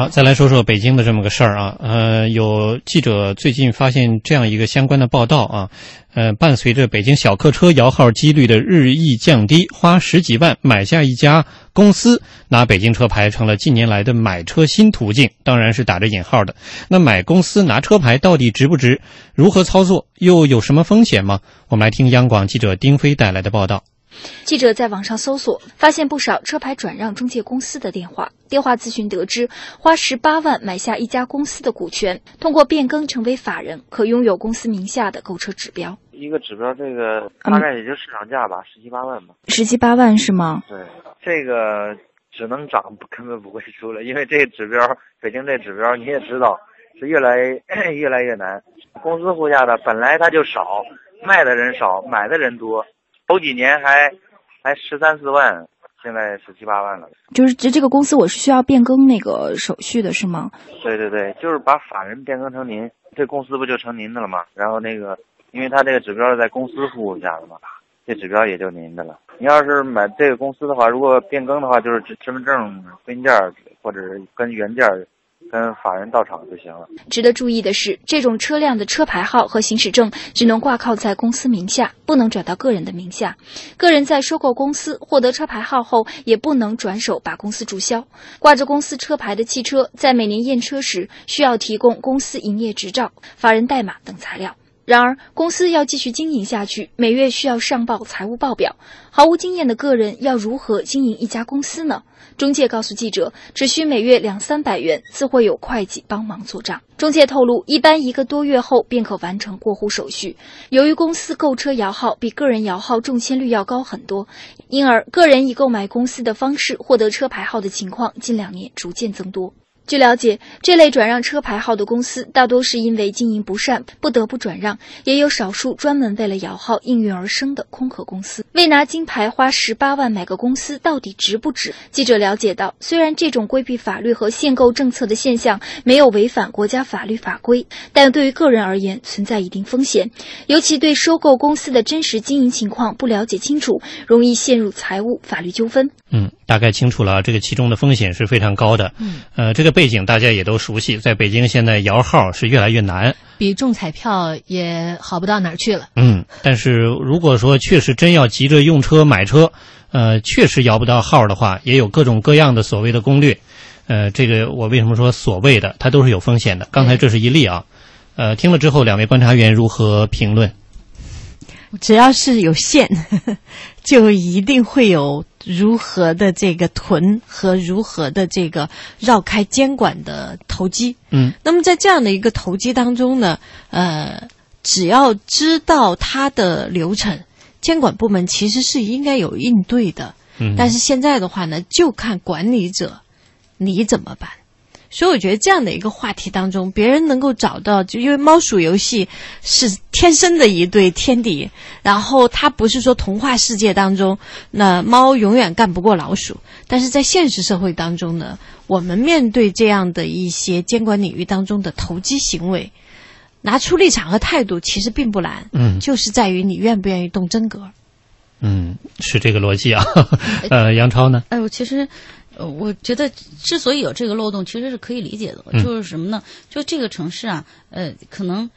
好，再来说说北京的这么个事儿啊，呃，有记者最近发现这样一个相关的报道啊，呃，伴随着北京小客车摇号几率的日益降低，花十几万买下一家公司，拿北京车牌成了近年来的买车新途径，当然是打着引号的。那买公司拿车牌到底值不值？如何操作？又有什么风险吗？我们来听央广记者丁飞带来的报道。记者在网上搜索，发现不少车牌转让中介公司的电话。电话咨询得知，花十八万买下一家公司的股权，通过变更成为法人，可拥有公司名下的购车指标。一个指标，这个大概也就市场价吧，十七八万吧。十七八万是吗？对，这个只能涨，根本不会出来，因为这个指标，北京这指标你也知道，是越来 越来越难。公司户下的本来它就少，卖的人少，买的人多。头几年还还十三四万，现在十七八万了。就是这这个公司，我是需要变更那个手续的，是吗？对对对，就是把法人变更成您，这公司不就成您的了吗？然后那个，因为他这个指标是在公司服务下的嘛，这指标也就您的了。你要是买这个公司的话，如果变更的话，就是身份证复印件或者跟原件。跟法人到场就行了。值得注意的是，这种车辆的车牌号和行驶证只能挂靠在公司名下，不能转到个人的名下。个人在收购公司获得车牌号后，也不能转手把公司注销。挂着公司车牌的汽车，在每年验车时需要提供公司营业执照、法人代码等材料。然而，公司要继续经营下去，每月需要上报财务报表。毫无经验的个人要如何经营一家公司呢？中介告诉记者，只需每月两三百元，自会有会计帮忙做账。中介透露，一般一个多月后便可完成过户手续。由于公司购车摇号比个人摇号中签率要高很多，因而个人以购买公司的方式获得车牌号的情况近两年逐渐增多。据了解，这类转让车牌号的公司大多是因为经营不善不得不转让，也有少数专门为了摇号应运而生的空壳公司。为拿金牌花十八万买个公司，到底值不值？记者了解到，虽然这种规避法律和限购政策的现象没有违反国家法律法规，但对于个人而言存在一定风险，尤其对收购公司的真实经营情况不了解清楚，容易陷入财务法律纠纷。嗯，大概清楚了，这个其中的风险是非常高的。嗯，呃，这个。背景大家也都熟悉，在北京现在摇号是越来越难，比中彩票也好不到哪儿去了。嗯，但是如果说确实真要急着用车买车，呃，确实摇不到号的话，也有各种各样的所谓的攻略。呃，这个我为什么说所谓的，它都是有风险的。刚才这是一例啊，呃，听了之后，两位观察员如何评论？只要是有限，就一定会有如何的这个囤和如何的这个绕开监管的投机。嗯，那么在这样的一个投机当中呢，呃，只要知道它的流程，监管部门其实是应该有应对的。嗯，但是现在的话呢，就看管理者你怎么办。所以我觉得这样的一个话题当中，别人能够找到，就因为猫鼠游戏是天生的一对天敌，然后它不是说童话世界当中，那猫永远干不过老鼠，但是在现实社会当中呢，我们面对这样的一些监管领域当中的投机行为，拿出立场和态度其实并不难，嗯，就是在于你愿不愿意动真格，嗯，是这个逻辑啊，呃，杨超呢？哎，我其实。呃，我觉得之所以有这个漏洞，其实是可以理解的。就是什么呢？就这个城市啊，呃，可能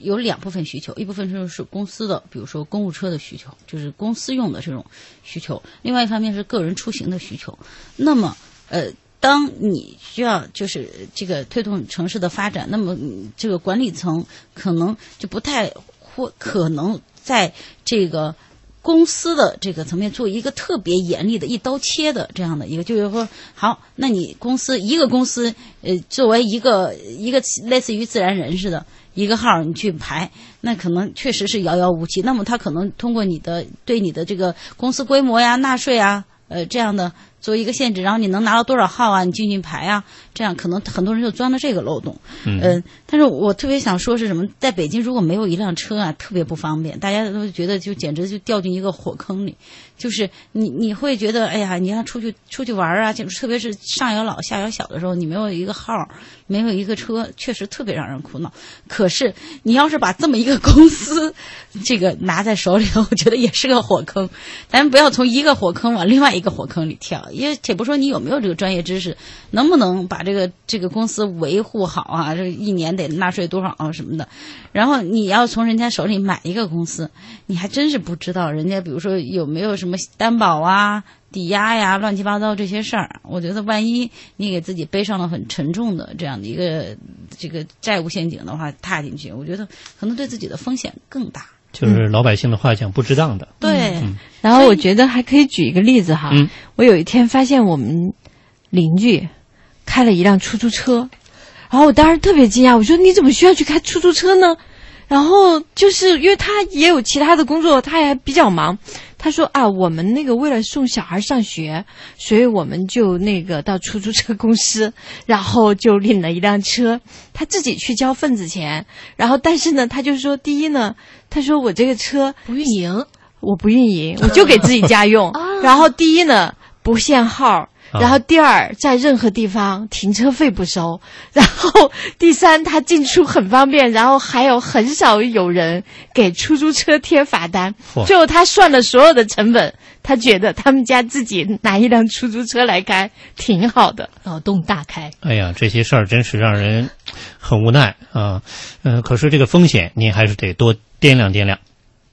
有两部分需求，一部分就是公司的，比如说公务车的需求，就是公司用的这种需求；另外一方面是个人出行的需求。那么，呃，当你需要就是这个推动城市的发展，那么这个管理层可能就不太或可能在这个。公司的这个层面做一个特别严厉的一刀切的这样的一个，就是说，好，那你公司一个公司，呃，作为一个一个类似于自然人似的一个号，你去排，那可能确实是遥遥无期。那么他可能通过你的对你的这个公司规模呀、纳税啊，呃，这样的。做一个限制，然后你能拿到多少号啊？你进进牌啊？这样可能很多人就钻了这个漏洞。嗯，但是我特别想说是什么？在北京如果没有一辆车啊，特别不方便，大家都觉得就简直就掉进一个火坑里。就是你你会觉得，哎呀，你要出去出去玩啊，就特别是上有老下有小的时候，你没有一个号，没有一个车，确实特别让人苦恼。可是你要是把这么一个公司，这个拿在手里头，我觉得也是个火坑。咱们不要从一个火坑往另外一个火坑里跳。因为且不说你有没有这个专业知识，能不能把这个这个公司维护好啊？这一年得纳税多少啊什么的。然后你要从人家手里买一个公司，你还真是不知道人家比如说有没有什么担保啊、抵押呀、乱七八糟这些事儿。我觉得万一你给自己背上了很沉重的这样的一个这个债务陷阱的话，踏进去，我觉得可能对自己的风险更大。就是老百姓的话讲，不值当的。对，然后我觉得还可以举一个例子哈。嗯我有一天发现我们邻居开了一辆出租车，然后我当时特别惊讶，我说你怎么需要去开出租车呢？然后就是因为他也有其他的工作，他也比较忙。他说啊，我们那个为了送小孩上学，所以我们就那个到出租车公司，然后就领了一辆车，他自己去交份子钱。然后但是呢，他就说，第一呢，他说我这个车不运营，我不运营，我就给自己家用。然后第一呢，不限号。然后第二，在任何地方停车费不收。然后第三，他进出很方便。然后还有很少有人给出租车贴罚单。最后他算了所有的成本，他觉得他们家自己拿一辆出租车来开挺好的。脑洞大开。哎呀，这些事儿真是让人很无奈啊。嗯、可是这个风险您还是得多掂量掂量。